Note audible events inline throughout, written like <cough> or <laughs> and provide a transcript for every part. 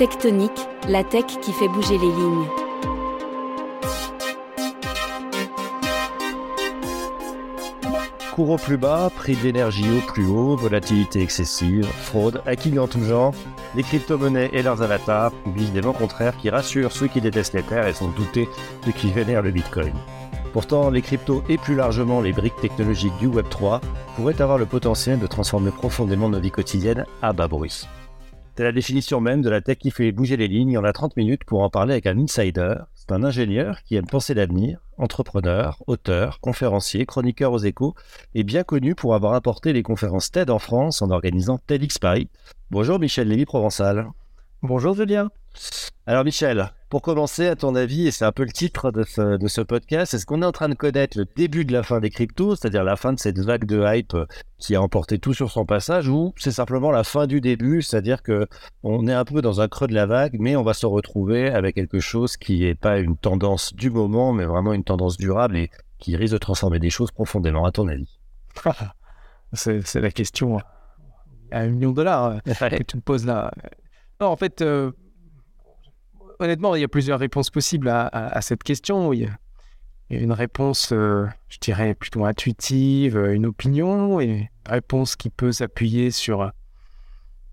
Tectonique, la tech qui fait bouger les lignes. Cours au plus bas, prix de l'énergie au plus haut, volatilité excessive, fraude, hacking en tout genre, les crypto-monnaies et leurs avatars publient des vents contraires qui rassurent ceux qui détestent les terres et sont doutés de qui vénère le bitcoin. Pourtant, les cryptos et plus largement les briques technologiques du Web3 pourraient avoir le potentiel de transformer profondément nos vies quotidiennes à bas bruit. C'est la définition même de la tech qui fait bouger les lignes. On a 30 minutes pour en parler avec un insider. C'est un ingénieur qui aime penser l'avenir, entrepreneur, auteur, conférencier, chroniqueur aux échos et bien connu pour avoir apporté les conférences TED en France en organisant TEDx Paris. Bonjour Michel Lévy-Provençal. Bonjour Julien. Alors Michel, pour commencer, à ton avis, et c'est un peu le titre de ce, podcast, est-ce qu'on est en train de connaître le début de la fin des cryptos, c'est-à-dire la fin de cette vague de hype qui a emporté tout sur son passage, ou c'est simplement la fin du début, c'est-à-dire que on est un peu dans un creux de la vague, mais on va se retrouver avec quelque chose qui n'est pas une tendance du moment, mais vraiment une tendance durable et qui risque de transformer des choses profondément, à ton avis? <laughs> C'est la question à un million de dollars que tu me poses là. Non, en fait, euh, honnêtement, il y a plusieurs réponses possibles à, cette question. Il y, a, une réponse, euh, je dirais, plutôt intuitive, euh, une opinion, et une réponse qui peut s'appuyer sur,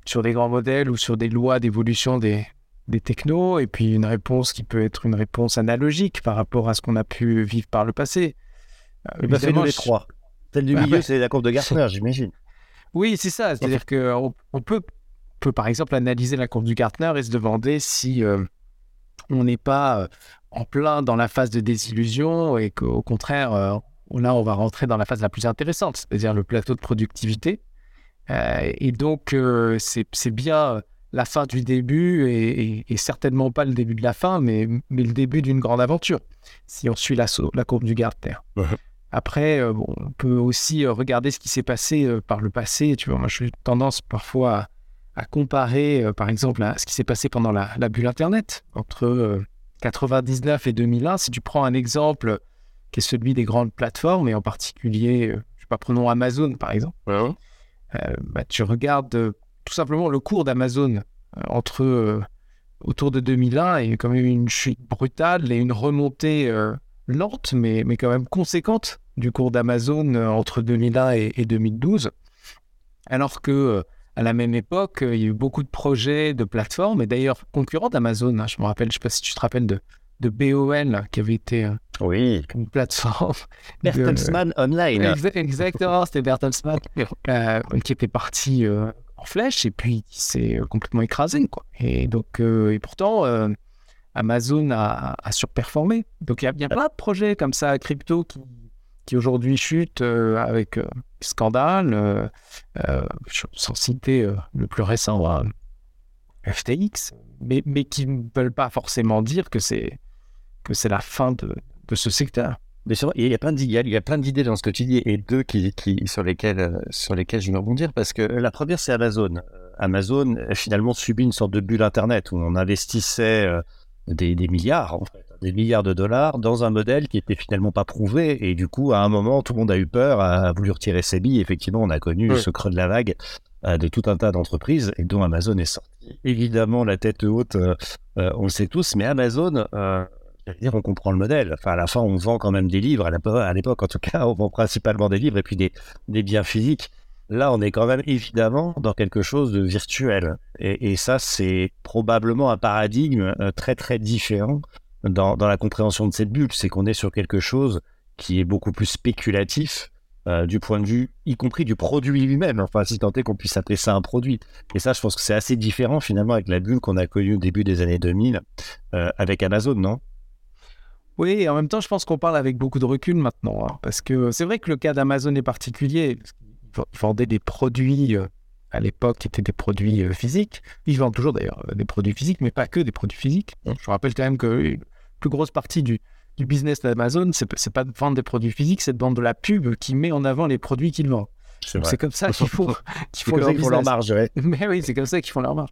sur des grands modèles ou sur des lois d'évolution des, des technos, et puis une réponse qui peut être une réponse analogique par rapport à ce qu'on a pu vivre par le passé. Euh, bah, nous les trois. Celle du milieu, c'est la courbe de Gartner, <laughs> j'imagine. Oui, c'est ça. C'est-à-dire qu'on on peut, peut, par exemple, analyser la courbe du Gartner et se demander si on n'est pas euh, en plein dans la phase de désillusion et qu'au contraire, euh, là, on va rentrer dans la phase la plus intéressante, c'est-à-dire le plateau de productivité. Euh, et donc, c'est bien la fin du début et, certainement pas le début de la fin, mais, mais le début d'une grande aventure, si on suit la, la courbe du Gartner. Après, on peut aussi regarder ce qui s'est passé par le passé. Tu vois, moi, j'ai tendance parfois à comparer, euh, par exemple, à ce qui s'est passé pendant la, bulle Internet entre 99 euh, et 2001. Si tu prends un exemple qui est celui des grandes plateformes, et en particulier, euh, je sais pas, prenons Amazon, par exemple, bah, tu regardes tout simplement le cours d'Amazon entre autour de 2001 et quand même une chute brutale et une remontée lente, mais, mais quand même conséquente du cours d'Amazon entre 2001 et, et, 2012. Alors que à la même époque, il y a eu beaucoup de projets de plateformes, et d'ailleurs concurrents d'Amazon. Hein. je me rappelle, je ne sais pas si tu te rappelles de, de BOL, qui avait été euh, oui. une plateforme. <laughs> Bertelsmann Online. Exactement, c'était Bertelsmann <laughs> euh, qui était parti euh, en flèche et puis qui s'est complètement écrasé. Quoi. Et, donc, et pourtant, Amazon a, a, surperformé. Donc il y, a plein de projets comme ça, crypto, qui, qui aujourd'hui chute euh, avec euh, scandale, euh, sans citer le plus récent, FTX, mais, mais qui ne veulent pas forcément dire que c'est que c'est la fin de, de ce secteur. Mais il y a plein d'idées, il y a plein d'idées dans ce que tu dis et deux qui, sur lesquelles sur je vais rebondir parce que la première c'est Amazon. Amazon finalement subit une sorte de bulle internet où on investissait des, des milliards en fait des milliards de dollars dans un modèle qui était finalement pas prouvé. Et du coup, à un moment, tout le monde a eu peur, a voulu retirer ses billes. Effectivement, on a connu ce creux de la vague euh, de tout un tas d'entreprises et dont Amazon est sorti. Évidemment, la tête haute, euh, euh, on le sait tous, mais Amazon, dire, on comprend le modèle. Enfin, à la fin, on vend quand même des livres. À l'époque, en tout cas, on vend principalement des livres et puis des, des biens physiques. Là, on est quand même évidemment dans quelque chose de virtuel. Et, et ça, c'est probablement un paradigme très, très différent dans, la compréhension de cette bulle, c'est qu'on est sur quelque chose qui est beaucoup plus spéculatif euh, du point de vue, y compris du produit lui-même. Enfin, si tant est qu'on puisse appeler ça un produit. Et ça, je pense que c'est assez différent finalement avec la bulle qu'on a connue au début des années 2000 euh, avec Amazon, non? Oui, et en même temps, je pense qu'on parle avec beaucoup de recul maintenant. Hein, parce que c'est vrai que le cas d'Amazon est particulier. Ils vendaient des produits euh, à l'époque qui étaient des produits physiques. Ils vendent toujours d'ailleurs des produits physiques, mais pas que des produits physiques. Je rappelle quand même que plus grosse partie du, du business d'Amazon, c'est, c'est pas de vendre des produits physiques, c'est de vendre de la pub qui met en avant les produits qu'ils vendent. C'est, comme ça qu'il faut, <laughs> <laughs> qu'il faut leur, font leur marge. Ouais. <laughs> Mais oui, c'est comme ça qu'ils font leur marge.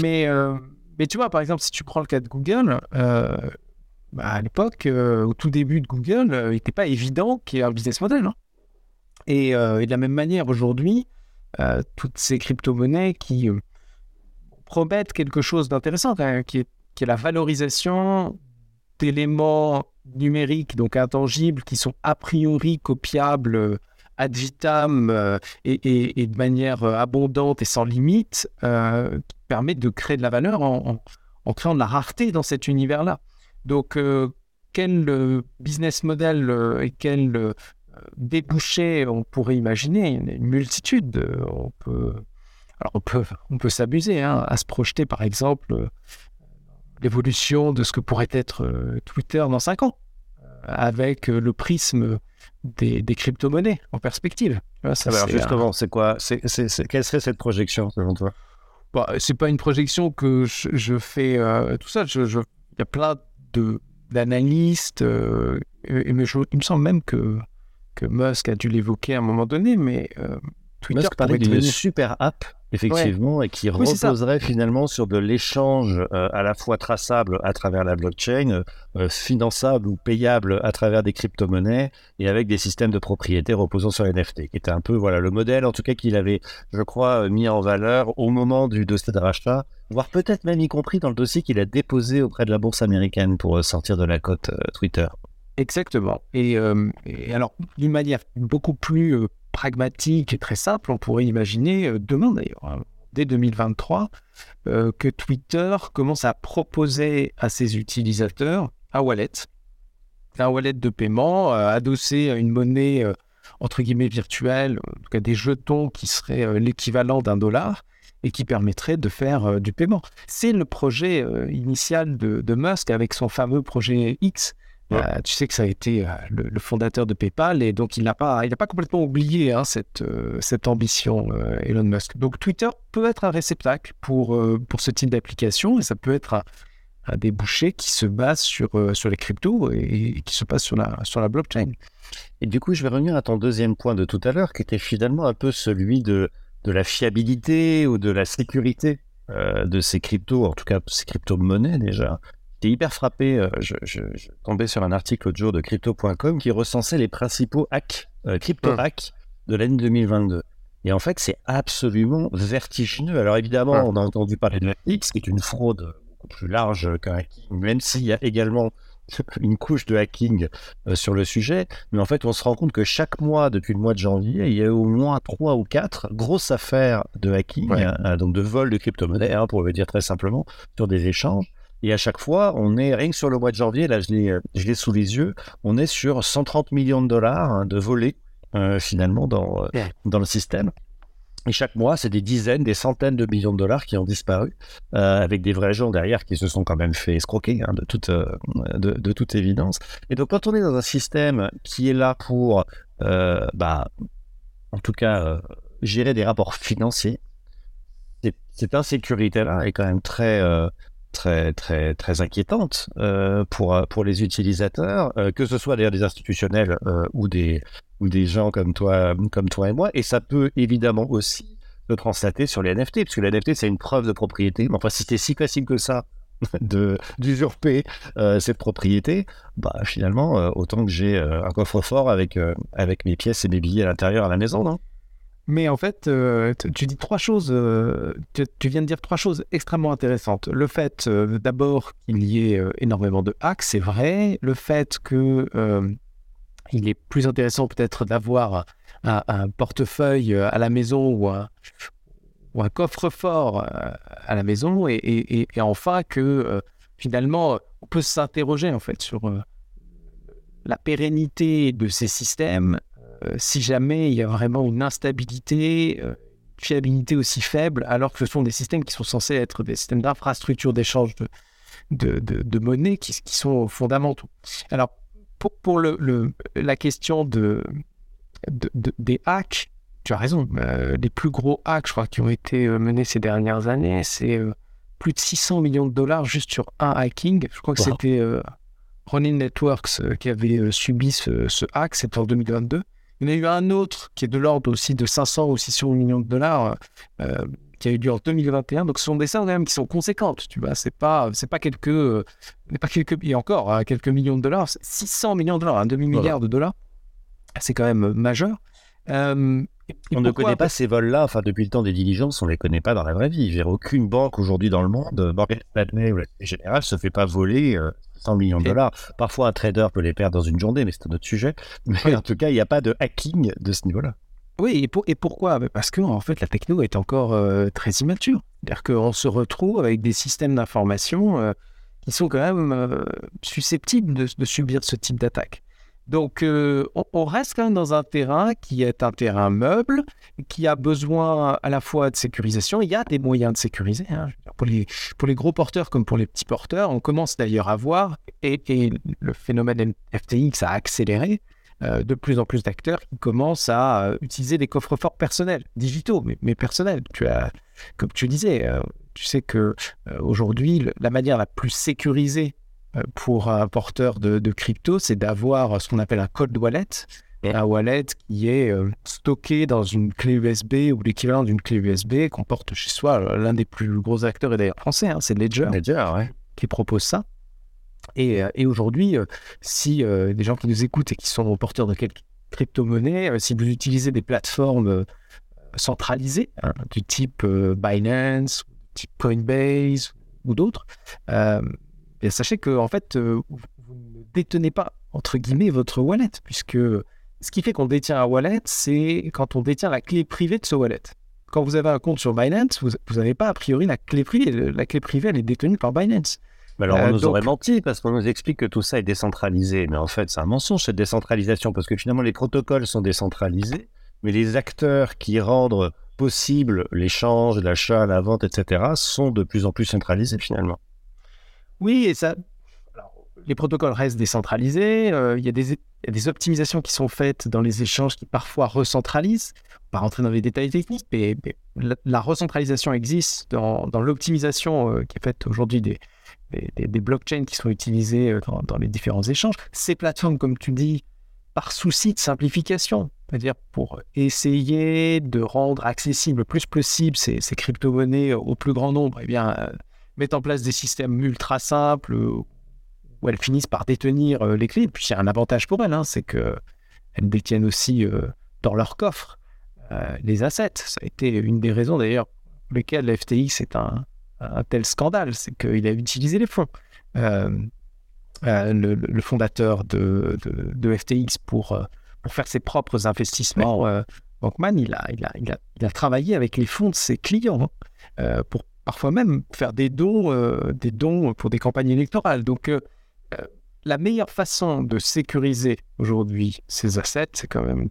Mais, euh, mais tu vois, par exemple, si tu prends le cas de Google, euh, bah, à l'époque, euh, au tout début de Google, il n'était pas évident qu'il y ait un business model. Hein. Et, et, de la même manière, aujourd'hui, toutes ces crypto-monnaies qui promettent quelque chose d'intéressant, qui est, qui est la valorisation d'éléments numériques, donc intangibles, qui sont a priori copiables euh, ad vitam euh, et, de manière euh, abondante et sans limite, qui permet de créer de la valeur en, en, créant de la rareté dans cet univers-là. Donc, quel business model et quel débouché on pourrait imaginer? Une multitude. On peut, alors on peut, on peut s'amuser hein, à se projeter, par exemple, l'évolution de ce que pourrait être Twitter dans 5 ans avec euh, le prisme des, crypto-monnaies en perspective. Ça, alors justement, c'est quoi c'est, Quelle serait cette projection selon toi? Bah, C'est pas une projection que je, fais euh, tout seul. Il y a plein de, d'analystes, euh, et, mais il me semble même que, que Musk a dû l'évoquer à un moment donné, mais Twitter Musk parlait d'une super app effectivement, et qui reposerait finalement sur de l'échange euh, à la fois traçable à travers la blockchain, euh, euh, finançable ou payable à travers des crypto-monnaies, et avec des systèmes de propriété reposant sur NFT, qui était un peu voilà le modèle, en tout cas qu'il avait, je crois, mis en valeur au moment du dossier de rachat, voire peut-être même y compris dans le dossier qu'il a déposé auprès de la bourse américaine pour sortir de la cote Twitter. Exactement. Et, et alors, d'une manière beaucoup plus pragmatique et très simple, on pourrait imaginer euh, demain d'ailleurs, hein, dès 2023, euh, que Twitter commence à proposer à ses utilisateurs un wallet, un wallet de paiement euh, adossé à une monnaie entre guillemets virtuelle, en tout des jetons qui seraient l'équivalent d'un dollar et qui permettrait de faire du paiement. C'est le projet initial de, Musk avec son fameux projet X euh, tu sais que ça a été euh, le, fondateur de PayPal et donc il n'a pas, il pas complètement oublié hein, cette, euh, cette ambition, Elon Musk. Donc Twitter peut être un réceptacle pour, pour ce type d'application et ça peut être un, débouché qui se base sur, sur les cryptos et, qui se base sur la, sur la blockchain. Et du coup, je vais revenir à ton deuxième point de tout à l'heure qui était finalement un peu celui de, de la fiabilité ou de la sécurité de ces cryptos, en tout cas ces crypto-monnaies déjà hyper frappé. Euh, je, je, tombais sur un article l'autre jour de crypto.com qui recensait les principaux hacks, euh, crypto hum. hacks de l'année 2022. Et en fait, c'est absolument vertigineux. Alors évidemment, on a entendu parler de X, qui est une fraude beaucoup plus large qu'un hacking, même s'il y a également <laughs> une couche de hacking euh, sur le sujet. Mais en fait, on se rend compte que chaque mois, depuis le mois de janvier, il y a au moins trois ou quatre grosses affaires de hacking, hein, donc de vol de crypto-monnaie, hein, pour le dire très simplement, sur des échanges. Et à chaque fois, on est, rien que sur le mois de janvier, là je l'ai sous les yeux, on est sur 130 millions de dollars hein, de volets euh, finalement dans, euh, dans le système. Et chaque mois, c'est des dizaines, des centaines de millions de dollars qui ont disparu, euh, avec des vrais gens derrière qui se sont quand même fait escroquer, hein, de, toute, de, toute évidence. Et donc, quand on est dans un système qui est là pour, bah, en tout cas, gérer des rapports financiers, cette insécurité-là est quand même très, très très très inquiétante euh, pour pour les utilisateurs, euh, que ce soit d'ailleurs des institutionnels euh, ou des ou des gens comme toi comme toi et moi. Et ça peut évidemment aussi se translater sur les NFT, parce que les NFT c'est une preuve de propriété. Mais enfin, si c'était si facile que ça <laughs> de d'usurper cette propriété, bah finalement autant que j'ai un coffre-fort avec avec mes pièces et mes billets à l'intérieur à la maison, non? Mais en fait, euh, tu dis trois choses, euh, tu, viens de dire trois choses extrêmement intéressantes. Le fait euh, d'abord qu'il y ait énormément de hacks, c'est vrai. Le fait que il est plus intéressant peut-être d'avoir un, portefeuille à la maison ou un, coffre-fort à la maison. Et, enfin que finalement, on peut s'interroger en fait sur la pérennité de ces systèmes si jamais il y a vraiment une instabilité, une euh, fiabilité aussi faible, alors que ce sont des systèmes qui sont censés être des systèmes d'infrastructure d'échange de, de, monnaie qui, sont fondamentaux. Alors, pour, le, la question de, des hacks, tu as raison. Euh, les plus gros hacks, je crois, qui ont été menés ces dernières années, c'est plus de 600 millions de dollars juste sur un hacking. Je crois que c'était Ronin Networks qui avait subi ce, ce hack, c'était en 2022. Il y en a eu un autre qui est de l'ordre aussi de 500 ou 600 millions de dollars, euh, qui a eu lieu en 2021. Donc, ce sont des sommes quand même qui sont conséquentes. Tu vois, c'est pas, c'est pas quelques, euh, pas quelques, et encore hein, quelques millions de dollars, 600 millions de dollars, un demi milliard de dollars. C'est quand même majeur. Euh, on ne connaît pas ces vols-là. Enfin, depuis le temps des diligences, on les connaît pas dans la vraie vie. J'ai aucune banque aujourd'hui dans le monde, Morgan Stanley ou la Générale, se fait pas voler 100 millions de dollars. Parfois, un trader peut les perdre dans une journée, mais c'est un autre sujet. Mais en tout cas, il n'y a pas de hacking de ce niveau-là. Oui, et, et pourquoi? Parce que en fait, la techno est encore très immature. C'est-à-dire qu'on se retrouve avec des systèmes d'information qui sont quand même susceptibles de, subir ce type d'attaque. Donc, euh, on, reste quand même dans un terrain qui est un terrain meuble, qui a besoin à la fois de sécurisation. Il y a des moyens de sécuriser. Hein. Pour, les, pour les gros porteurs comme pour les petits porteurs, on commence d'ailleurs à voir, et, le phénomène FTX a accéléré, euh, de plus en plus d'acteurs qui commencent à euh, utiliser des coffres-forts personnels, digitaux, mais, mais, personnels. Tu as, comme tu disais, tu sais que aujourd'hui, la manière la plus sécurisée pour un porteur de, crypto, c'est d'avoir ce qu'on appelle un cold wallet, un wallet qui est euh, stocké dans une clé USB ou l'équivalent d'une clé USB qu'on porte chez soi. Euh, l'un des plus gros acteurs est d'ailleurs français, hein, c'est Ledger, qui propose ça. Et, aujourd'hui, si des gens qui nous écoutent et qui sont porteurs de quelques crypto-monnaies, si vous utilisez des plateformes centralisées hein, du type Binance, du type Coinbase ou d'autres, et sachez que en fait, euh, vous ne détenez pas entre guillemets votre wallet, puisque ce qui fait qu'on détient un wallet, c'est quand on détient la clé privée de ce wallet. Quand vous avez un compte sur Binance, vous n'avez pas a priori la clé privée. La clé privée, elle est détenue par Binance. Mais alors, on euh, nous aurait menti parce qu'on nous explique que tout ça est décentralisé. Mais en fait, c'est un mensonge, cette décentralisation, parce que finalement, les protocoles sont décentralisés, mais les acteurs qui rendent possible l'échange, l'achat, la vente, etc., sont de plus en plus centralisés finalement. Oui, et ça. les protocoles restent décentralisés. Euh, il y, a des optimisations qui sont faites dans les échanges qui parfois recentralisent. On va rentrer dans les détails techniques, mais, la, recentralisation existe dans, l'optimisation euh, qui est faite aujourd'hui des, des, blockchains qui sont utilisés euh, dans, les différents échanges. Ces plateformes, comme tu dis, par souci de simplification, c'est-à-dire pour essayer de rendre accessible le plus possible ces, ces crypto-monnaies au plus grand nombre, eh bien, mettent en place des systèmes ultra simples euh, où elles finissent par détenir euh, les clés. Et puis il y a un avantage pour elles, hein, c'est qu'elles détiennent aussi euh, dans leur coffre les assets. Ça a été une des raisons d'ailleurs pour lesquelles la FTX est un, tel scandale, c'est qu'il a utilisé les fonds. le, fondateur de, de, FTX pour, pour faire ses propres investissements, Bankman, il a, il, a, il, a, il a travaillé avec les fonds de ses clients hein, pour parfois même faire des dons, euh, des dons pour des campagnes électorales. Donc, euh, euh, la meilleure façon de sécuriser aujourd'hui ces assets, c'est quand même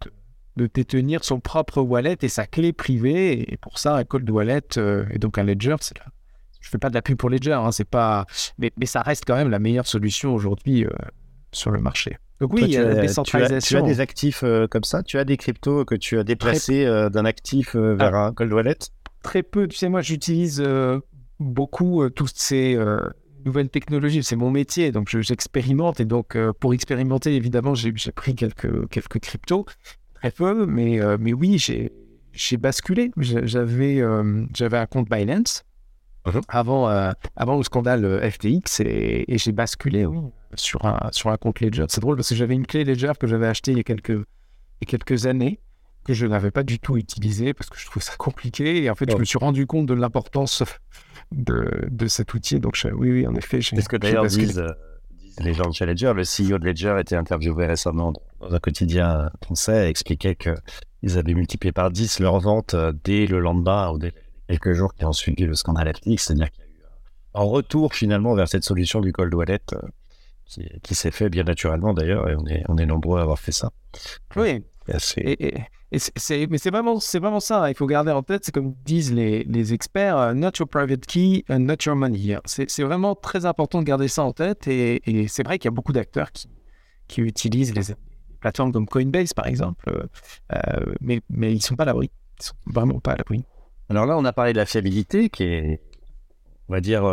de, détenir son propre wallet et sa clé privée. Et pour ça, un cold wallet et donc un ledger, c'est là. Je fais pas de la pub pour Ledger, hein, c'est pas, mais, mais, ça reste quand même la meilleure solution aujourd'hui sur le marché. Donc oui, décentralisation. Tu as, des actifs comme ça Tu as des cryptos que tu as déplacés d'un actif vers ah. un cold wallet? Très peu. Tu sais, moi, j'utilise euh, beaucoup euh, toutes ces euh, nouvelles technologies. C'est mon métier, donc j'expérimente. Et donc, pour expérimenter, évidemment, j'ai pris quelques, quelques cryptos, très peu, mais, mais oui, j'ai basculé. J'avais j'avais un compte Binance. Uh-huh. Avant, avant le scandale FTX et, j'ai basculé sur, un, sur un compte Ledger. C'est drôle parce que j'avais une clé Ledger que j'avais achetée il y a quelques, il y a quelques années que je n'avais pas du tout utilisé parce que je trouvais ça compliqué. Et en fait, je me suis rendu compte de l'importance de, de, cet outil. Donc, oui, oui, en effet. C'est ce que d'ailleurs disent, euh, disent, les gens de chez Ledger. Le CEO de Ledger était interviewé récemment dans un quotidien français et expliquait qu'ils avaient multiplié par 10 leurs ventes euh, dès le lendemain ou dès quelques jours qui ont suivi le scandale FTX. C'est-à-dire qu'il y a eu un retour finalement vers cette solution du cold wallet. Euh, qui, qui s'est fait bien naturellement d'ailleurs, et on est, on est nombreux à avoir fait ça. Oui, et, mais c'est vraiment, c'est vraiment ça. Hein. Il faut garder en tête, c'est comme disent les, les experts, euh, not your private key, uh, not your money. C'est, c'est vraiment très important de garder ça en tête. Et, c'est vrai qu'il y a beaucoup d'acteurs qui, utilisent les plateformes comme Coinbase, par exemple, euh, euh, mais ils ne sont pas à l'abri. Ils ne sont vraiment pas à l'abri. Alors là, on a parlé de la fiabilité qui est, on va dire,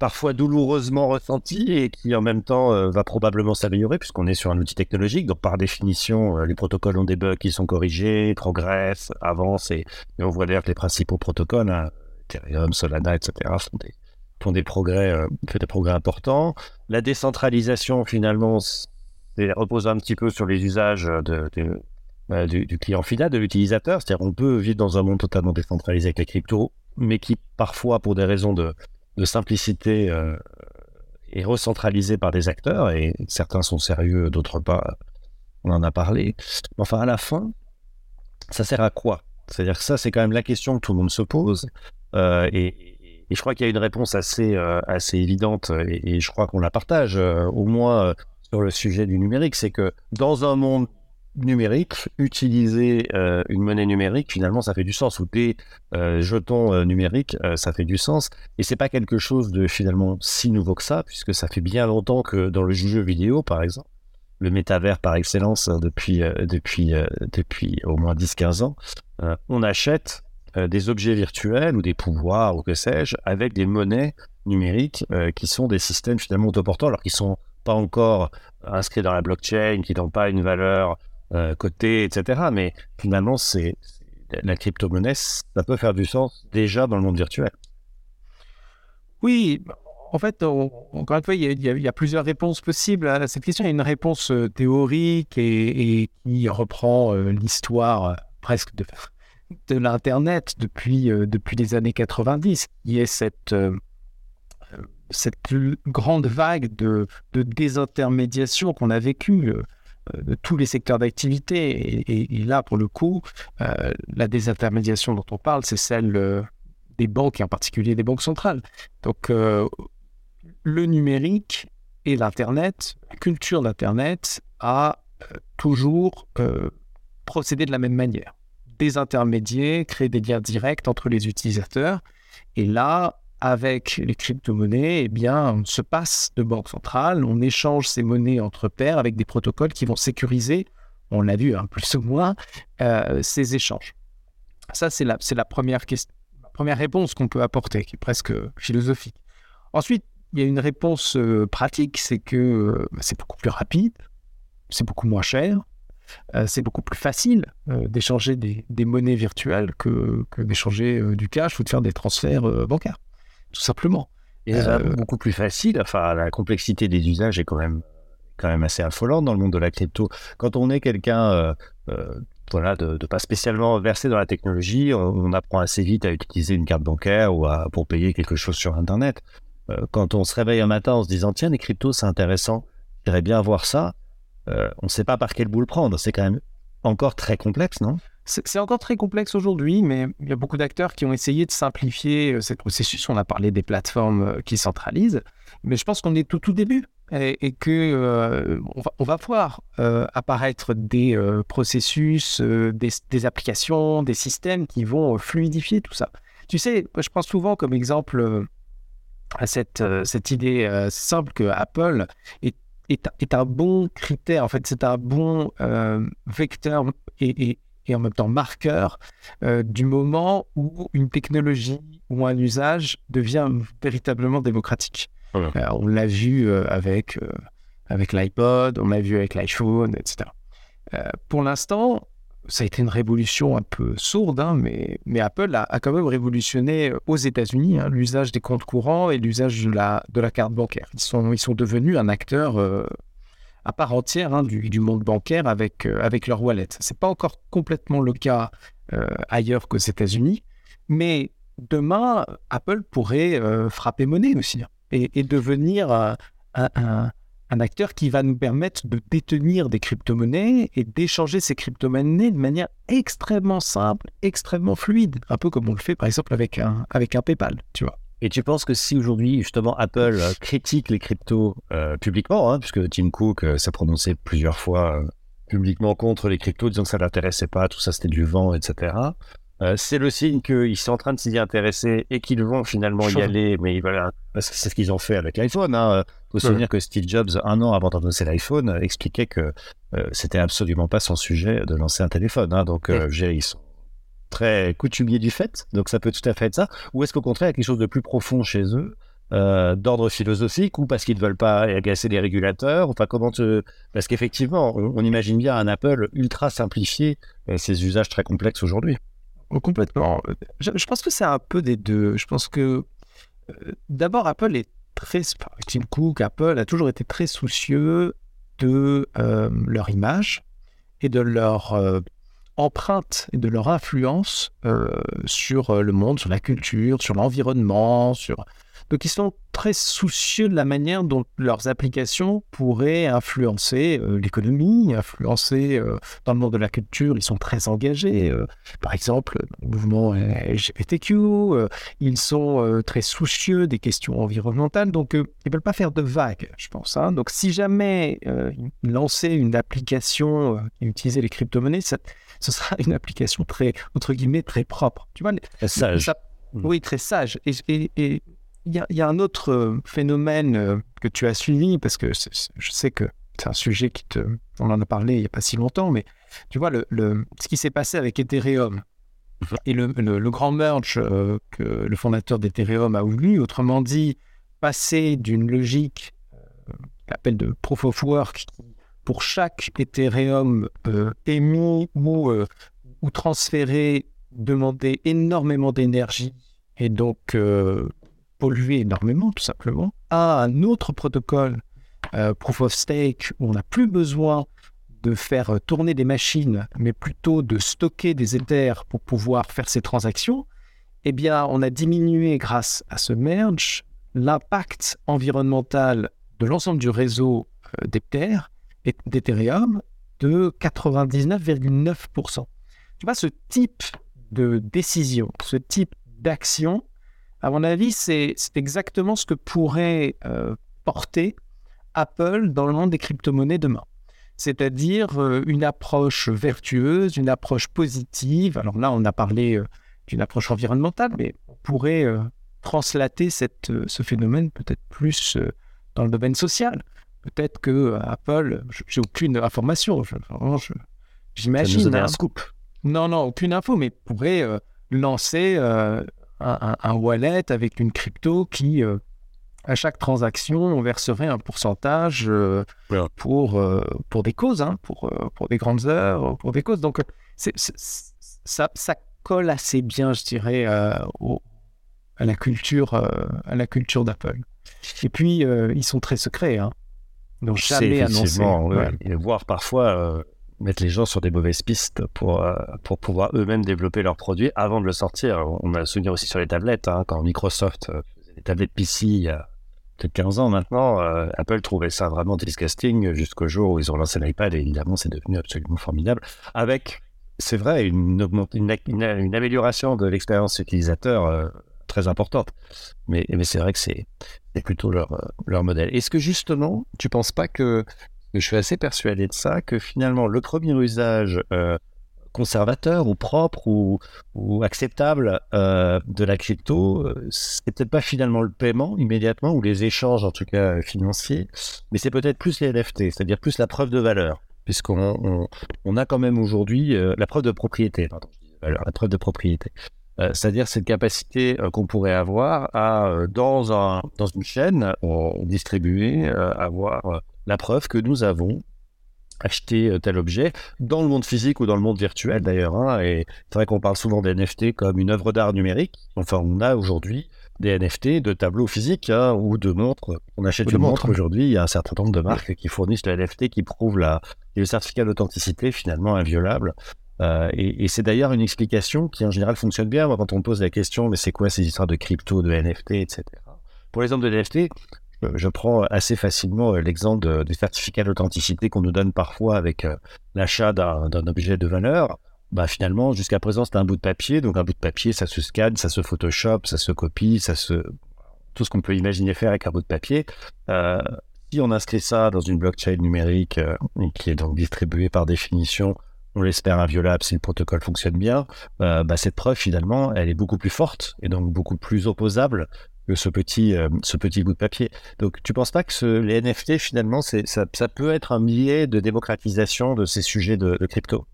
parfois douloureusement ressenti et qui en même temps euh, va probablement s'améliorer puisqu'on est sur un outil technologique. Donc par définition, euh, les protocoles ont des bugs qui sont corrigés, progressent, avancent et, on voit d'ailleurs que les principaux protocoles, hein, Ethereum, Solana, etc., font des, font des progrès, euh, des progrès importants. La décentralisation finalement repose un petit peu sur les usages de, du, client final, de l'utilisateur. C'est-à-dire on peut vivre dans un monde totalement décentralisé avec les cryptos, mais qui parfois, pour des raisons de, simplicité, est recentralisé par des acteurs, et certains sont sérieux, d'autres pas. On en a parlé. Enfin, à la fin, ça sert à quoi? C'est-à-dire que ça, c'est quand même la question que tout le monde se pose. et, et je crois qu'il y a une réponse assez, euh, assez évidente, et, je crois qu'on la partage, euh, au moins euh, sur le sujet du numérique, c'est que dans un monde numérique, utiliser une monnaie numérique, finalement, ça fait du sens. Ou des jetons numériques, ça fait du sens. Et c'est pas quelque chose de finalement si nouveau que ça, puisque ça fait bien longtemps que dans le jeu vidéo, par exemple, le métavers par excellence hein, depuis, depuis, depuis au moins 10-15 ans, on achète euh, des objets virtuels ou des pouvoirs ou que sais-je, avec des monnaies numériques euh, qui sont des systèmes finalement autoportants, alors qu'ils sont pas encore inscrits dans la blockchain, qui n'ont pas une valeur euh, cotée, etc. Mais finalement, c'est la crypto-monnaie, ça peut faire du sens déjà dans le monde virtuel. Oui, en fait, encore une fois, il y, a, plusieurs réponses possibles à cette question. Il y a une réponse théorique et, qui reprend l'histoire presque de, l'Internet depuis, euh, depuis les années 90, qui est cette, euh, cette grande vague de, de désintermédiation qu'on a vécue euh, de tous les secteurs d'activité. Et, là, pour le coup, la désintermédiation dont on parle, c'est celle des banques, et en particulier des banques centrales. Donc, le numérique et l'Internet, la culture d'Internet a toujours procédé de la même manière des intermédiaires, créer des liens directs entre les utilisateurs. Et là, avec les crypto-monnaies, eh bien, on se passe de banque centrale, on échange ces monnaies entre pairs avec des protocoles qui vont sécuriser, on l'a vu, hein, plus ou moins, euh, ces échanges. Ça, c'est la, première réponse qu'on peut apporter, qui est presque philosophique. Ensuite, il y a une réponse euh, pratique, c'est que euh, c'est beaucoup plus rapide, c'est beaucoup moins cher, c'est beaucoup plus facile d'échanger des, monnaies virtuelles que, d'échanger du cash ou de faire des transferts bancaires, tout simplement. Et beaucoup plus facile. Enfin, la complexité des usages est quand même, quand même assez affolante dans le monde de la crypto. Quand on est quelqu'un voilà, de, pas spécialement versé dans la technologie, on, apprend assez vite à utiliser une carte bancaire ou pour payer quelque chose sur Internet. quand on se réveille un matin en se disant tiens, les cryptos, c'est intéressant, j'aimerais bien voir ça, euh, on ne sait pas par quel bout le prendre. C'est quand même encore très complexe, non? C'est encore très complexe aujourd'hui, mais il y a beaucoup d'acteurs qui ont essayé de simplifier euh, ce processus. On a parlé des plateformes euh, qui centralisent, mais je pense qu'on est tout tout début et, que on, va, voir apparaître des processus, des, applications, des systèmes qui vont fluidifier tout ça. Tu sais, je pense souvent comme exemple à cette, cette idée simple que Apple est est, un bon critère, en fait, c'est un bon euh, vecteur et, en même temps marqueur euh, du moment où une technologie ou un usage devient véritablement démocratique. Euh, on l'a vu avec, avec l'iPod, on l'a vu avec l'iPhone, etc. pour l'instant, ça a été une révolution un peu sourde, hein, mais, mais Apple a, quand même révolutionné aux États-Unis hein, l'usage des comptes courants et l'usage de la, de la carte bancaire. Ils sont, ils sont devenus un acteur euh, à part entière hein, du, monde bancaire avec, euh, avec leur wallet. Ce n'est pas encore complètement le cas euh, ailleurs qu'aux États-Unis, mais demain, Apple pourrait frapper monnaie aussi et, devenir un acteur qui va nous permettre de détenir des crypto-monnaies et d'échanger ces crypto-monnaies de manière extrêmement simple, extrêmement fluide, un peu comme on le fait par exemple avec un, avec un PayPal, tu vois. Et tu penses que si aujourd'hui, justement, Apple euh, critique les cryptos euh, publiquement, hein, puisque Tim Cook euh, s'est prononcé plusieurs fois publiquement contre les cryptos, disant que ça ne l'intéressait pas, tout ça c'était du vent, etc. Euh, c'est le signe qu'ils sont en train de s'y intéresser et qu'ils vont finalement y aller. Mais voilà, c'est ce qu'ils ont fait avec l'iPhone. Il hein. faut se souvenir que Steve Jobs, un an avant d'annoncer l'iPhone, expliquait que euh, c'était absolument pas son sujet de lancer un téléphone. Hein. Donc, euh, ils sont très coutumiers du fait. Donc, ça peut tout à fait être ça. Ou est-ce qu'au contraire, il y a quelque chose de plus profond chez eux d'ordre philosophique ou parce qu'ils ne veulent pas agacer les régulateurs enfin comment te... parce qu'effectivement on, imagine bien un Apple ultra simplifié ses usages très complexes aujourd'hui Oh, complètement. Je, pense que c'est un peu des deux. Je pense que euh, d'abord, Apple est très. Tim Cook, Apple a toujours été très soucieux de euh, leur image et de leur, euh, empreinte et de leur influence sur le monde, sur la culture, sur l'environnement, donc ils sont très soucieux de la manière dont leurs applications pourraient influencer euh, l'économie, influencer euh, dans le monde de la culture. Ils sont très engagés. Euh, par exemple, le mouvement LGBTQ, ils sont très soucieux des questions environnementales. Donc ils ne veulent pas faire de vagues, je pense. Hein. Donc si jamais lançaient une application qui utilisait les crypto-monnaies, ce sera une application très, entre guillemets, très propre. Tu vois, très sage. Mmh. oui, très sage. et il y, a un autre euh, phénomène euh, que tu as suivi, parce que je sais que c'est un sujet qui te... On en a parlé il n'y a pas si longtemps, mais tu vois, le, ce qui s'est passé avec Ethereum et le, grand merge euh, que le fondateur d'Ethereum a voulu, autrement dit, passer d'une logique qu'il appelle de proof of work, pour chaque Ethereum émis ou, ou transféré, demander énormément d'énergie et donc polluer énormément, tout simplement, à un autre protocole, euh, Proof of Stake, où on n'a plus besoin de faire tourner des machines, mais plutôt de stocker des Ethers pour pouvoir faire ces transactions, eh bien, on a diminué, grâce à ce merge, l'impact environnemental de l'ensemble du réseau euh, d'Ether et d'Ethereum de 99,9%. Tu vois, ce type de décision, ce type d'action, à mon avis, c'est exactement ce que pourrait euh, porter Apple dans le monde des crypto-monnaies demain. C'est-à-dire euh, une approche vertueuse, une approche positive. Alors là, on a parlé euh, d'une approche environnementale, mais on pourrait translater ce phénomène peut-être plus dans le domaine social. Peut-être que Apple, j'ai aucune information, j'imagine. un scoop. Non, non, aucune info, mais pourrait lancer un, wallet avec une crypto qui, euh, à chaque transaction, on verserait un pourcentage euh, pour, euh, pour des causes, hein, pour, pour des grandes heures, pour des causes. Donc, ça, ça colle assez bien, je dirais, à la culture, à la culture d'Apple. Et puis, ils sont très secrets. Hein. Donc, jamais annoncé. Et voir parfois mettre les gens sur des mauvaises pistes pour, euh, pour pouvoir eux-mêmes développer leurs produits avant de le sortir. On a souvenir aussi sur les tablettes, hein, quand Microsoft euh, faisait des tablettes PC il y a peut-être 15 ans maintenant, euh, Apple trouvait ça vraiment disgusting jusqu'au jour où ils ont lancé l'iPad et évidemment c'est devenu absolument formidable avec, c'est vrai, une, une, une, amélioration de l'expérience utilisateur très importante. Mais, mais c'est vrai que c'est plutôt leur, leur modèle. Est-ce que justement, tu penses pas que je suis assez persuadé de ça, que finalement le premier usage euh, conservateur ou propre ou, acceptable euh, de la crypto, euh, c'est peut-être pas finalement le paiement immédiatement ou les échanges en tout cas financiers, mais c'est peut-être plus les NFT, c'est-à-dire plus la preuve de valeur, puisqu'on on, a quand même aujourd'hui la preuve de propriété, la preuve de propriété. C'est-à-dire cette capacité qu'on pourrait avoir à, dans, un, dans une chaîne distribuée, avoir la preuve que nous avons acheté euh, tel objet dans le monde physique ou dans le monde virtuel d'ailleurs. Hein, et c'est vrai qu'on parle souvent des NFT comme une œuvre d'art numérique. Enfin, on a aujourd'hui des NFT de tableaux physiques hein, ou de montres. On achète une montre aujourd'hui. Il y a un certain nombre de marques qui fournissent le NFT qui prouve la, le certificat d'authenticité finalement inviolable. Euh, et, c'est d'ailleurs une explication qui en général fonctionne bien. quand on pose la question, mais c'est quoi ces histoires de crypto, de NFT, etc. Pour hommes de NFT, je prends assez facilement euh, l'exemple des certificats d'authenticité qu'on nous donne parfois avec euh, l'achat d'un objet de valeur. Bah finalement, jusqu'à présent, c'était un bout de papier. Donc un bout de papier, ça se scanne, ça se Photoshop, ça se copie, ça se tout ce qu'on peut imaginer faire avec un bout de papier. Euh, si on inscrit ça dans une blockchain numérique qui est donc distribuée par définition, on l'espère inviolable si le protocole fonctionne bien, bah, cette preuve finalement, elle est beaucoup plus forte et donc beaucoup plus opposable ce petit, euh, ce petit bout de papier. Donc, tu ne penses pas que les NFT, finalement, ça, peut être un biais de démocratisation de ces sujets de, crypto?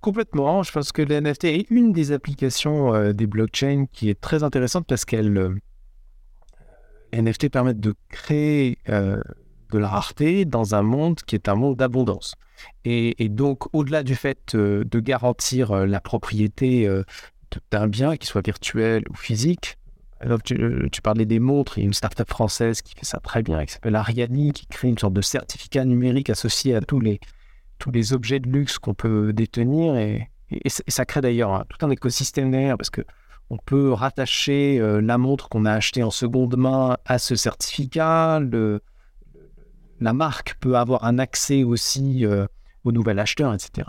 Complètement. Je pense que les NFT est une des applications euh, des blockchains qui est très intéressante parce qu'elle euh, NFT permettent de créer de la rareté dans un monde qui est un monde d'abondance. Et, donc, au-delà du fait de garantir la propriété d'un bien, qu'il soit virtuel ou physique, alors, tu, parlais des montres, il y a une start-up française qui fait ça très bien, qui s'appelle Ariani, qui crée une sorte de certificat numérique associé à tous les, tous les objets de luxe qu'on peut détenir et, ça crée d'ailleurs tout un écosystème derrière parce que on peut rattacher la montre qu'on a achetée en seconde main à ce certificat. La marque peut avoir un accès aussi au nouvel acheteur, etc.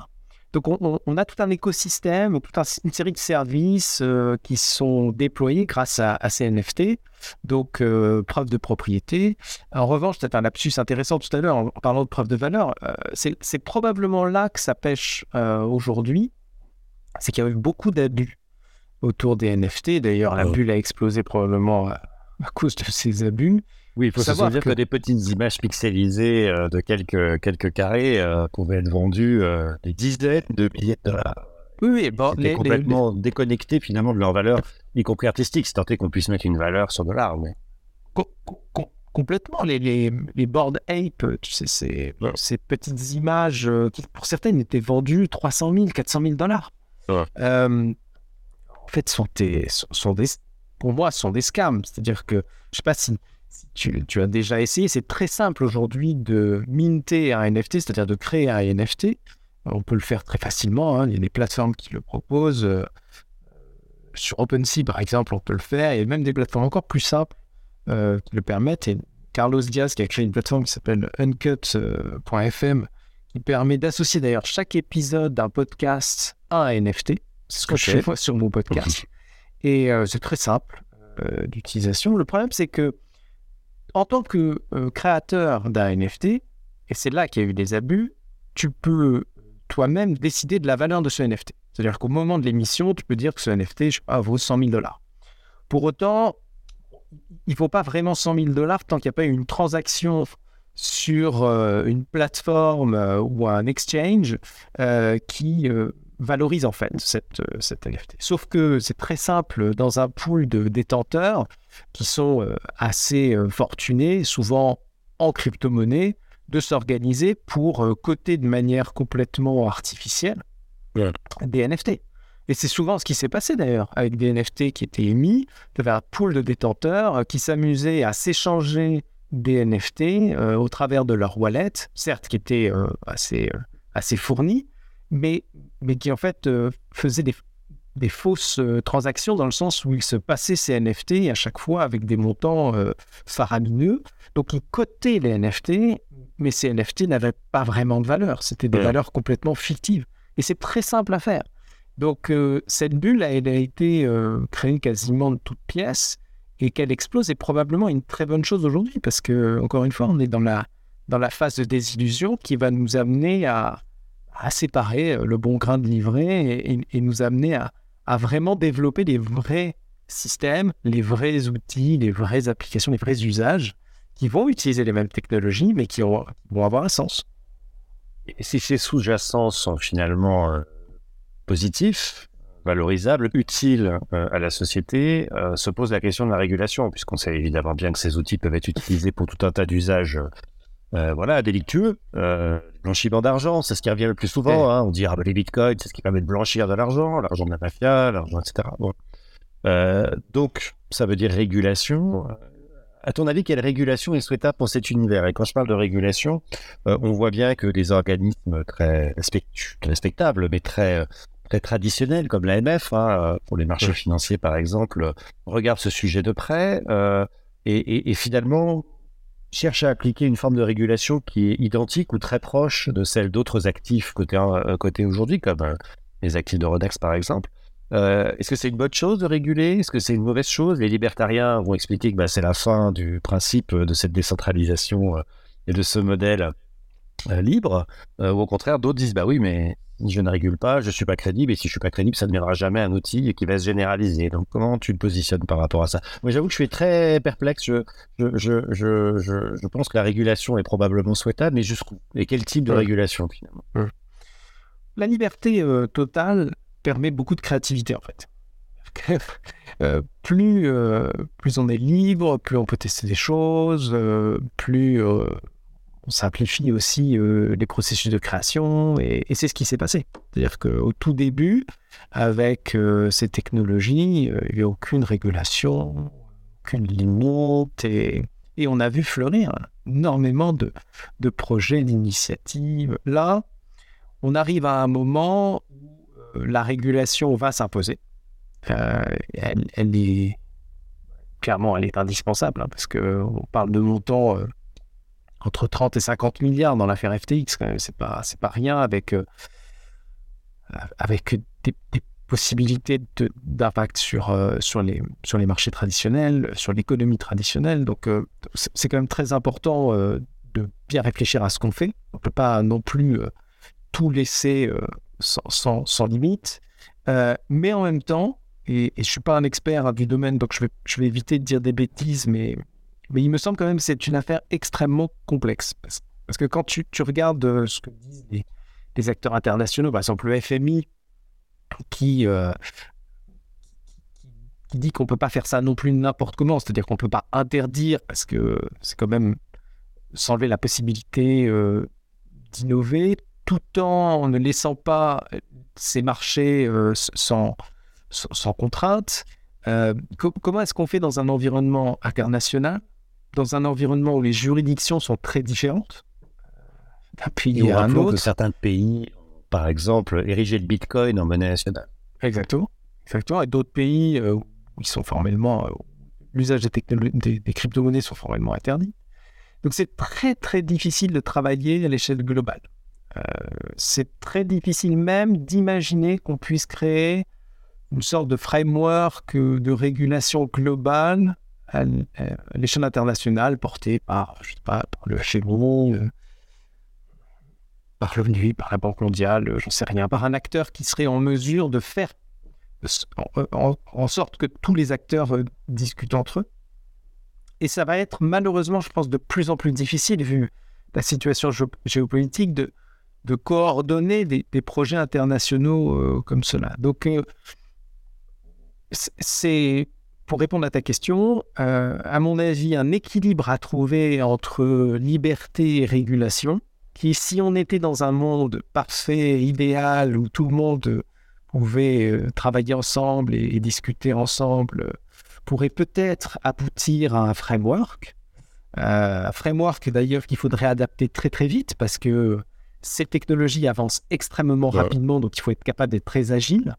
Donc on, a tout un écosystème, toute une série de services euh, qui sont déployés grâce à, ces NFT, donc euh, preuve de propriété. En revanche, c'est un lapsus intéressant tout à l'heure en, parlant de preuve de valeur. Euh, c'est probablement là que ça pêche aujourd'hui, c'est qu'il y a eu beaucoup d'abus autour des NFT. D'ailleurs, la bulle a explosé probablement à cause de ces abus. Oui, il faut savoir se que... des petites images pixelisées euh, de quelques, quelques carrés euh, pouvaient être vendues euh, des dizaines de milliers de dollars. Oui, oui bon, les, complètement déconnectés finalement de leur valeur, y compris artistique. C'est tenté qu'on puisse mettre une valeur sur de l'art. Mais... complètement. Les, les, les board ape, tu sais, ces, ces petites images qui, pour certaines, étaient vendues 300 000, 400 000 dollars. en fait, sont, des, sont des, pour moi, sont des scams. C'est-à-dire que, je sais pas si tu, as déjà essayé, c'est très simple aujourd'hui de minter un NFT, c'est-à-dire de créer un NFT. On peut le faire très facilement, hein. il y a des plateformes qui le proposent. Euh, sur OpenSea, par exemple, on peut le faire. Il y a même des plateformes encore plus simples euh, qui le permettent. Et Carlos Diaz, qui a créé une plateforme qui s'appelle uncut.fm, qui permet d'associer d'ailleurs chaque épisode d'un podcast à un NFT. C'est ce que je fais sur mon podcast. Et euh, c'est très simple d'utilisation. Le problème, c'est que en tant que euh, créateur d'un NFT, et c'est là qu'il y a eu des abus, tu peux toi-même décider de la valeur de ce NFT. C'est-à-dire qu'au moment de l'émission, tu peux dire que ce NFT vaut 100 000 dollars. Pour autant, il ne faut pas vraiment 100 000 dollars tant qu'il n'y a pas eu une transaction sur euh, une plateforme euh, ou un exchange qui valorise en fait cette, cette NFT. Sauf que c'est très simple dans un pool de détenteurs qui sont euh, assez euh, fortunés, souvent en crypto-monnaie, de s'organiser pour coter de manière complètement artificielle des NFT. Et c'est souvent ce qui s'est passé d'ailleurs avec des NFT qui étaient émis. Avais un pool de détenteurs qui s'amusaient à s'échanger des NFT au travers de leur wallet, certes qui était assez, assez fourni, mais, mais qui en fait euh, faisait des, des fausses euh, transactions dans le sens où il se passait ces NFT à chaque fois avec des montants euh, faramineux. Donc il cotait les NFT, mais ces NFT n'avaient pas vraiment de valeur. C'était des valeurs complètement fictives. Et c'est très simple à faire. Donc cette bulle, elle a été créée quasiment de toutes pièces et qu'elle explose est probablement une très bonne chose aujourd'hui parce que, encore une fois, on est dans la, dans la phase de désillusion qui va nous amener à, à séparer euh, le bon grain de livret et, nous amener à, vraiment développer les vrais systèmes, les vrais outils, les vraies applications, les vrais usages qui vont utiliser les mêmes technologies, mais qui vont avoir un sens. Et si ces sous-jacents sont finalement euh, positifs, valorisables, utiles euh, à la société, se pose la question de la régulation, puisqu'on sait évidemment bien que ces outils peuvent être utilisés pour tout un tas d'usages euh, voilà, délictueux. Euh, blanchiment d'argent, c'est ce qui revient le plus souvent. Hein. On dit, ah, bah, les bitcoins, c'est ce qui permet de blanchir de l'argent, l'argent de la mafia, l'argent, etc. Euh, donc, ça veut dire régulation. À ton avis, quelle régulation est souhaitable pour cet univers? Et quand je parle de régulation, on voit bien que des organismes très respectables, mais très, très traditionnels, comme l'AMF, hein, pour les marchés financiers par exemple, regardent ce sujet de près. et, et finalement, cherche à appliquer une forme de régulation qui est identique ou très proche de celle d'autres actifs côté, euh, aujourd'hui, comme euh, les actifs de Rodex par exemple. Euh, est-ce que c'est une bonne chose de réguler? Est-ce que c'est une mauvaise chose? Les libertariens vont expliquer que bah, c'est la fin du principe de cette décentralisation et de ce modèle libre. ou au contraire, d'autres disent bah oui, mais je ne régule pas, je ne suis pas crédible, et si je ne suis pas crédible, ça ne deviendra jamais un outil qui va se généraliser. Donc, comment tu te positionnes par rapport à ça? Moi, j'avoue que je suis très perplexe. Je, je, je, je, pense que la régulation est probablement souhaitable, mais jusqu'où? Et quel type de régulation, finalement? La liberté euh, totale permet beaucoup de créativité, en fait. <laughs> Euh, plus, euh, plus on est libre, plus on peut tester des choses, plus on simplifie aussi euh, les processus de création et, c'est ce qui s'est passé. C'est-à-dire qu'au tout début, avec euh, ces technologies, euh, il n'y avait aucune régulation, aucune limite et, on a vu fleurir énormément de, projets, d'initiatives. Là, on arrive à un moment où la régulation va s'imposer. Elle, est clairement, elle est indispensable hein, parce que on parle de montants entre 30 et 50 milliards dans l'affaire FTX. quand même. C'est pas, c'est pas rien avec euh, avec des, possibilités de- d'impact sur euh, sur les sur les marchés traditionnels, sur l'économie traditionnelle. Donc euh, c'est quand même très important de bien réfléchir à ce qu'on fait. On peut pas non plus tout laisser sans, sans, sans limite. Mais en même temps, et, je suis pas un expert hein, du domaine, donc je vais, je vais éviter de dire des bêtises, mais, mais il me semble quand même que c'est une affaire extrêmement complexe. Parce, que quand tu, regardes euh, ce que disent les, acteurs internationaux, par exemple le FMI, qui, euh, qui, qui dit qu'on peut pas faire ça non plus n'importe comment, c'est-à-dire qu'on peut pas interdire, parce que c'est quand même s'enlever la possibilité euh, d'innover, tout en ne laissant pas ces marchés sans, sans, contrainte. Co- comment est-ce qu'on fait dans un environnement international, dans un environnement où les juridictions sont très différentes euh, d'un pays Et à un que autre certains pays, par exemple, érigé le bitcoin en monnaie nationale. Exactement. Exactement. Et d'autres pays euh, où ils sont formellement, euh, l'usage des, des, des crypto-monnaies sont formellement interdits. Donc c'est très très difficile de travailler à l'échelle globale. Euh, c'est très difficile même d'imaginer qu'on puisse créer une sorte de framework de régulation globale l- à l'échelle internationale portée par, je sais pas, par le FMI, euh, par l'ONU, par la Banque mondiale, euh, j'en sais rien, par un acteur qui serait en mesure de faire en, en- sorte que tous les acteurs euh, discutent entre eux. Et ça va être malheureusement, je pense, de plus en plus difficile, vu la situation géo- géopolitique, de, coordonner des, projets internationaux euh, comme cela. Donc, euh, c'est, pour répondre à ta question, euh, à mon avis, un équilibre à trouver entre liberté et régulation, qui, si on était dans un monde parfait, idéal, où tout le monde pouvait euh, travailler ensemble et, et discuter ensemble, euh, pourrait peut-être aboutir à un framework. Euh, un framework d'ailleurs qu'il faudrait adapter très très vite parce que ces technologies avancent extrêmement Ouais. rapidement, donc il faut être capable d'être très agile.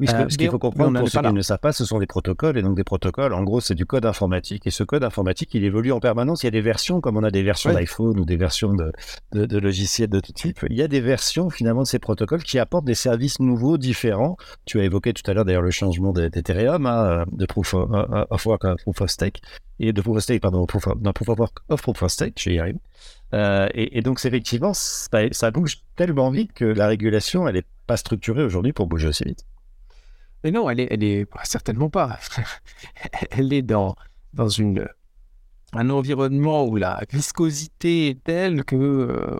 Oui, ce, que- Euh, ce qu'il faut comprendre pour ceux qui ne savent pas, ce sont des protocoles. Et donc, des protocoles, en gros, c'est du code informatique. Et ce code informatique, il évolue en permanence. Il y a des versions, comme on a des versions d'iPhone ou des versions de, de, de logiciels de tout type. Il y a des versions, finalement, de ces protocoles qui apportent des services nouveaux, différents. Tu as évoqué tout à l'heure, d'ailleurs, le changement de- d'Ethereum, hein, de Proof of, of Work à Proof of Stake. Et de Proof of Stake, pardon, Proof of, non, Proof of Work of Proof of Stake, je vais y arriver. Euh, et, et donc, c'est effectivement, ça, ça bouge tellement vite que la régulation, elle n'est pas structurée aujourd'hui pour bouger aussi vite. Mais non, elle est, bah, certainement pas. <laughs> elle est dans, dans une, un environnement où la viscosité est telle que euh,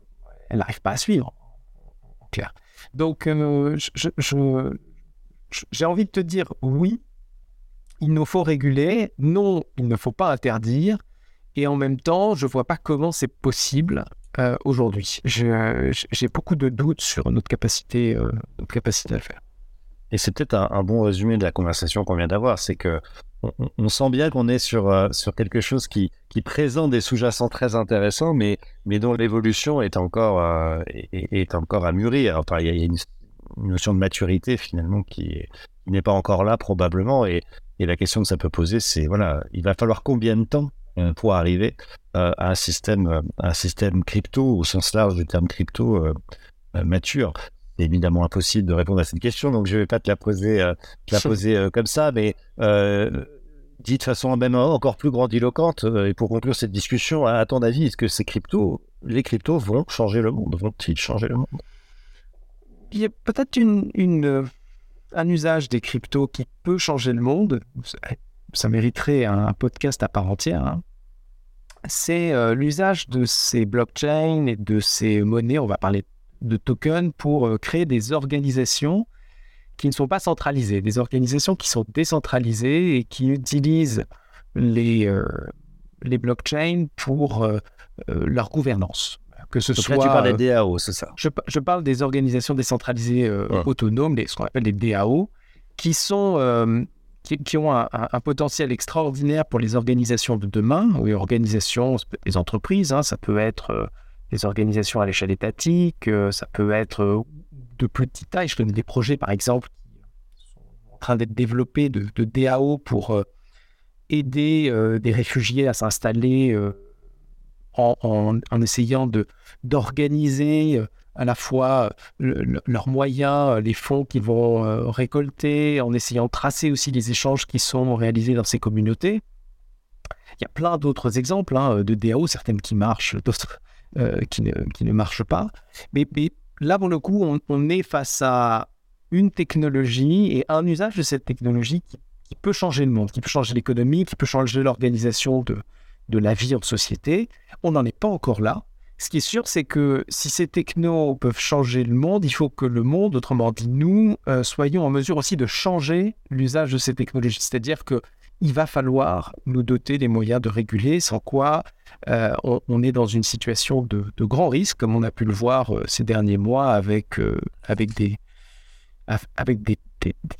elle n'arrive pas à suivre, en clair. Donc, euh, j'ai envie de te dire oui, il nous faut réguler, non, il ne faut pas interdire, et en même temps, je vois pas comment c'est possible euh, aujourd'hui. J'ai beaucoup de doutes sur notre capacité, euh, notre capacité à le faire. Et c'est peut-être un, bon résumé de la conversation qu'on vient d'avoir, c'est que on, sent bien qu'on est sur, euh, sur quelque chose qui, qui présente des sous-jacents très intéressants, mais, mais dont l'évolution est encore, euh, est, encore à mûrir. Enfin, il y a, une, notion de maturité finalement qui, est- qui n'est pas encore là probablement. Et, et la question que ça peut poser, c'est voilà, il va falloir combien de temps euh, pour arriver à un système, un système crypto au sens large du terme crypto mature? C'est évidemment impossible de répondre à cette question, donc je vais pas te la poser, euh, te la poser euh, comme ça, mais euh, dit de façon même encore plus grandiloquente. euh, et pour conclure cette discussion, à, ton avis, est-ce que ces cryptos, les cryptos vont changer le monde Vont-ils changer le monde? Il y a peut-être une, une, un usage des cryptos qui peut changer le monde. Ça, ça mériterait un, un podcast à part entière. hein. C'est euh, l'usage de ces blockchains et de ces monnaies, on va parler de tokens, pour euh, créer des organisations qui ne sont pas centralisées, des organisations qui sont décentralisées et qui utilisent les, euh, les blockchains pour euh, leur gouvernance. Que ce Donc soit là, tu parlais euh, des DAO, c'est ça? je, pa- je parle des organisations décentralisées euh, Ouais. autonomes, les- ce qu'on appelle les DAO, qui sont qui, qui ont un, potentiel extraordinaire pour les organisations de demain, ou les organisations, les entreprises, hein, ça peut être des organisations à l'échelle étatique, ça peut être de petite taille. Je connais des projets, par exemple, qui sont en train d'être développés de, DAO pour aider des réfugiés à s'installer en, essayant de d'organiser à la fois leurs moyens, les fonds qu'ils vont récolter, en essayant de tracer aussi les échanges qui sont réalisés dans ces communautés. Il y a plein d'autres exemples hein, de DAO, certaines qui marchent, d'autres qui, ne, qui, ne, marchent pas. Mais, là, pour le coup, on, est face à une technologie et un usage de cette technologie qui, qui peut changer le monde, qui peut changer l'économie, qui peut changer l'organisation de, de la vie en société. On n'en est pas encore là. Ce qui est sûr, c'est que si ces technos peuvent changer le monde, il faut que le monde, autrement dit nous, euh, soyons en mesure aussi de changer l'usage de ces technologies. C'est-à-dire que il va falloir nous doter des moyens de réguler, sans quoi euh, on, est dans une situation de, grand risque, comme on a pu le voir euh, ces derniers mois avec, avec, des, avec des,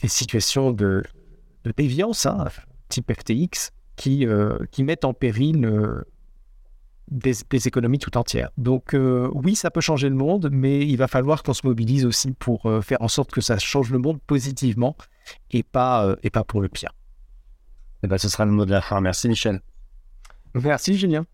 situations de, déviance, hein, type FTX, qui, qui mettent en péril des, économies tout entières. Donc euh, oui, ça peut changer le monde, mais il va falloir qu'on se mobilise aussi pour euh, faire en sorte que ça change le monde positivement et pas, euh, et pas pour le pire. Et eh ben, ce sera le mot de la fin. Merci Michel. Merci Julien.